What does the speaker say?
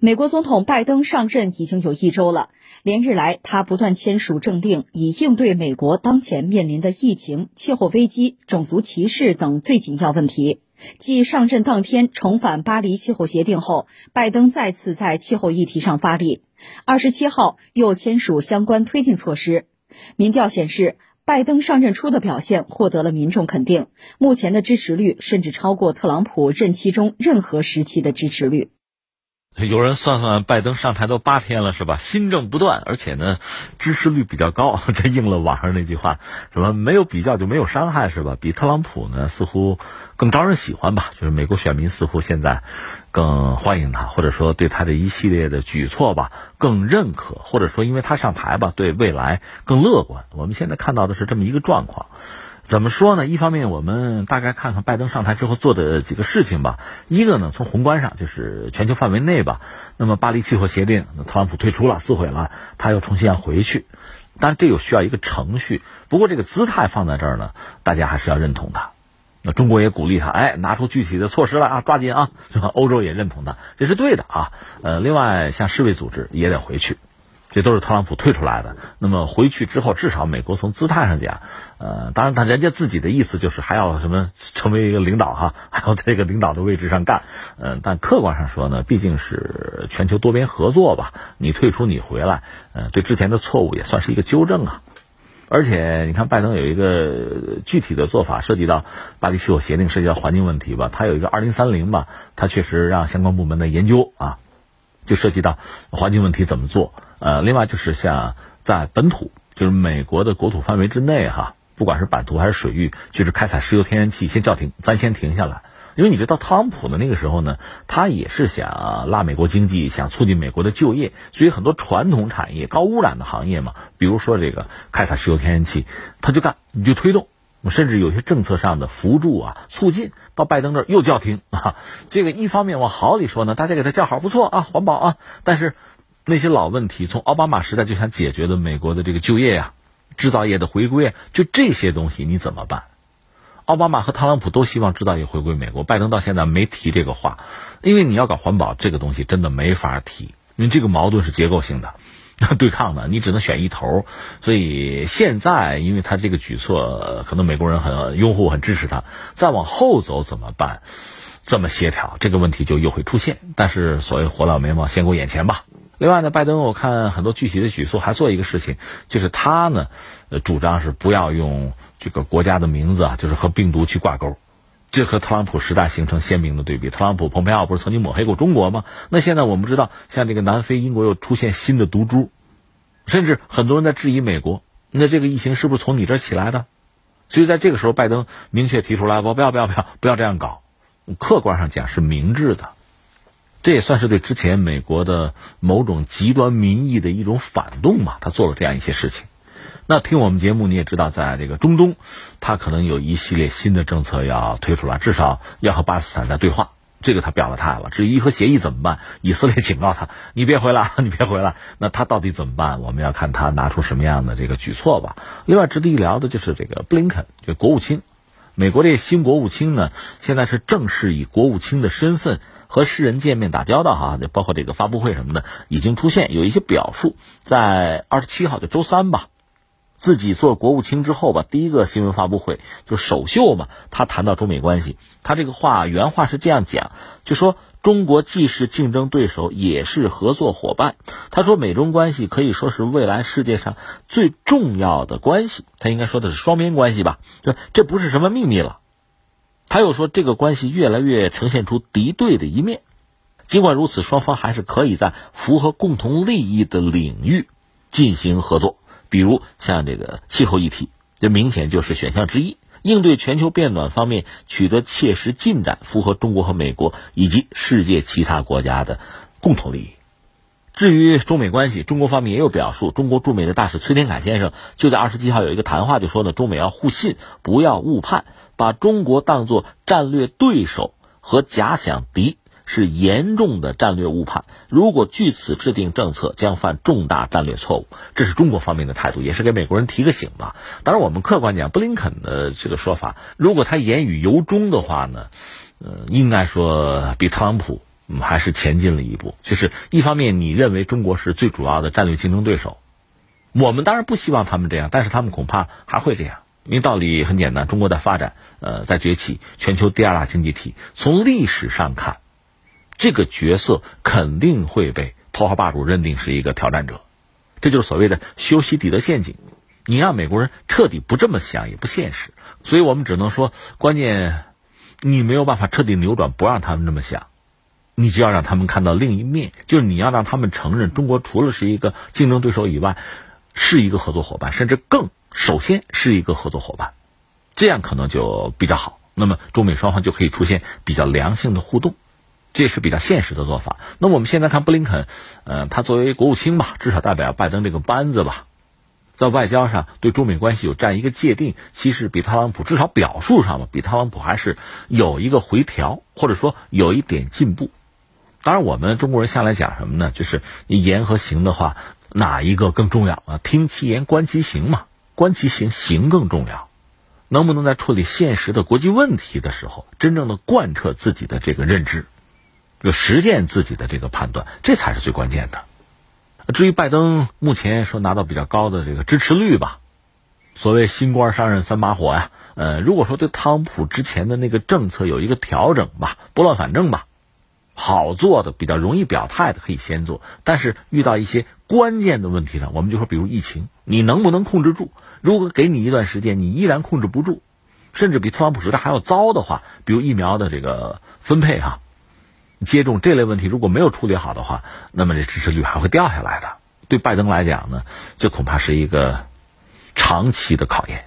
美国总统拜登上任已经有一周了，连日来他不断签署政令，以应对美国当前面临的疫情、气候危机、种族歧视等最紧要问题。继上任当天重返巴黎气候协定后，拜登再次在气候议题上发力。二十七号又签署相关推进措施。民调显示，拜登上任初的表现获得了民众肯定，目前的支持率甚至超过特朗普任期中任何时期的支持率。有人算算，拜登上台都八天了，是吧？新政不断，而且呢，支持率比较高。这应了网上那句话，什么没有比较就没有伤害，是吧？比特朗普呢，似乎更招人喜欢吧？就是美国选民似乎现在更欢迎他，或者说对他的一系列的举措吧更认可，或者说因为他上台吧，对未来更乐观。我们现在看到的是这么一个状况。怎么说呢？一方面，我们大概看看拜登上台之后做的几个事情吧。一个呢，从宏观上，就是全球范围内吧。那么，巴黎气候协定，特朗普退出了，撕毁了，他又重新要回去。但这又需要一个程序。不过，这个姿态放在这儿呢，大家还是要认同的。那中国也鼓励他，哎，拿出具体的措施来啊，抓紧啊，是吧？欧洲也认同他，这是对的啊。呃，另外，像世卫组织也得回去。这都是特朗普退出来的。那么回去之后，至少美国从姿态上讲，呃，当然他人家自己的意思就是还要什么成为一个领导哈，还要在这个领导的位置上干。嗯，但客观上说呢，毕竟是全球多边合作吧。你退出，你回来，呃，对之前的错误也算是一个纠正啊。而且你看，拜登有一个具体的做法，涉及到巴黎气候协定，涉及到环境问题吧。他有一个二零三零吧，他确实让相关部门的研究啊，就涉及到环境问题怎么做。呃，另外就是像在本土，就是美国的国土范围之内哈，不管是版图还是水域，就是开采石油、天然气，先叫停，咱先停下来。因为你知道，特朗普的那个时候呢，他也是想拉美国经济，想促进美国的就业，所以很多传统产业、高污染的行业嘛，比如说这个开采石油、天然气，他就干，你就推动。甚至有些政策上的扶助啊、促进，到拜登这儿又叫停 啊。这个一方面往好里说呢，大家给他叫好，不错啊，环保啊，但是。那些老问题，从奥巴马时代就想解决的美国的这个就业呀、制造业的回归啊，就这些东西你怎么办？奥巴马和特朗普都希望制造业回归美国，拜登到现在没提这个话，因为你要搞环保这个东西真的没法提，因为这个矛盾是结构性的，对抗的，你只能选一头。所以现在，因为他这个举措，可能美国人很拥护、很支持他，再往后走怎么办？怎么协调？这个问题就又会出现。但是所谓活到眉毛，先过眼前吧。另外呢，拜登我看很多具体的举措，还做一个事情，就是他呢，呃，主张是不要用这个国家的名字啊，就是和病毒去挂钩，这和特朗普时代形成鲜明的对比。特朗普、蓬佩奥不是曾经抹黑过中国吗？那现在我们知道，像这个南非、英国又出现新的毒株，甚至很多人在质疑美国，那这个疫情是不是从你这起来的？所以在这个时候，拜登明确提出来，我不要、不要、不要、不要这样搞。客观上讲是明智的。这也算是对之前美国的某种极端民意的一种反动嘛？他做了这样一些事情。那听我们节目你也知道，在这个中东，他可能有一系列新的政策要推出来，至少要和巴基斯坦在对话。这个他表了态了。至于伊核协议怎么办？以色列警告他：“你别回来，你别回来。”那他到底怎么办？我们要看他拿出什么样的这个举措吧。另外，值得一聊的就是这个布林肯，就国务卿，美国这新国务卿呢，现在是正式以国务卿的身份。和世人见面打交道哈，就包括这个发布会什么的，已经出现有一些表述。在二十七号的周三吧，自己做国务卿之后吧，第一个新闻发布会就首秀嘛，他谈到中美关系，他这个话原话是这样讲，就说中国既是竞争对手，也是合作伙伴。他说美中关系可以说是未来世界上最重要的关系，他应该说的是双边关系吧？这这不是什么秘密了。他又说，这个关系越来越呈现出敌对的一面。尽管如此，双方还是可以在符合共同利益的领域进行合作，比如像这个气候议题，这明显就是选项之一。应对全球变暖方面取得切实进展，符合中国和美国以及世界其他国家的共同利益。至于中美关系，中国方面也有表述。中国驻美的大使崔天凯先生就在二十七号有一个谈话，就说呢，中美要互信，不要误判。把中国当作战略对手和假想敌是严重的战略误判。如果据此制定政策，将犯重大战略错误。这是中国方面的态度，也是给美国人提个醒吧。当然，我们客观讲，布林肯的这个说法，如果他言语由衷的话呢，呃，应该说比特朗普，还是前进了一步。就是一方面，你认为中国是最主要的战略竞争对手，我们当然不希望他们这样，但是他们恐怕还会这样。因为道理很简单，中国在发展，呃，在崛起，全球第二大经济体，从历史上看，这个角色肯定会被头号霸主认定是一个挑战者。这就是所谓的修昔底德陷阱。你让美国人彻底不这么想也不现实，所以我们只能说，关键你没有办法彻底扭转，不让他们这么想，你就要让他们看到另一面，就是你要让他们承认，中国除了是一个竞争对手以外，是一个合作伙伴，甚至更首先是一个合作伙伴，这样可能就比较好。那么中美双方就可以出现比较良性的互动，这是比较现实的做法。那我们现在看布林肯，呃，他作为国务卿吧，至少代表拜登这个班子吧。在外交上对中美关系有这样一个界定，其实比特朗普至少表述上嘛，比特朗普还是有一个回调，或者说有一点进步。当然，我们中国人向来讲什么呢？就是言和行的话，哪一个更重要啊？听其言，观其行嘛。观其行，行更重要。能不能在处理现实的国际问题的时候，真正的贯彻自己的这个认知，就实践自己的这个判断，这才是最关键的。至于拜登目前说拿到比较高的这个支持率吧，所谓新官上任三把火呀，呃，如果说对特朗普之前的那个政策有一个调整吧，拨乱反正吧，好做的比较容易表态的可以先做，但是遇到一些关键的问题呢，我们就说比如疫情，你能不能控制住？如果给你一段时间，你依然控制不住，甚至比特朗普时代还要糟的话，比如疫苗的这个分配哈。接种这类问题如果没有处理好的话，那么这支持率还会掉下来的。对拜登来讲呢，这恐怕是一个长期的考验。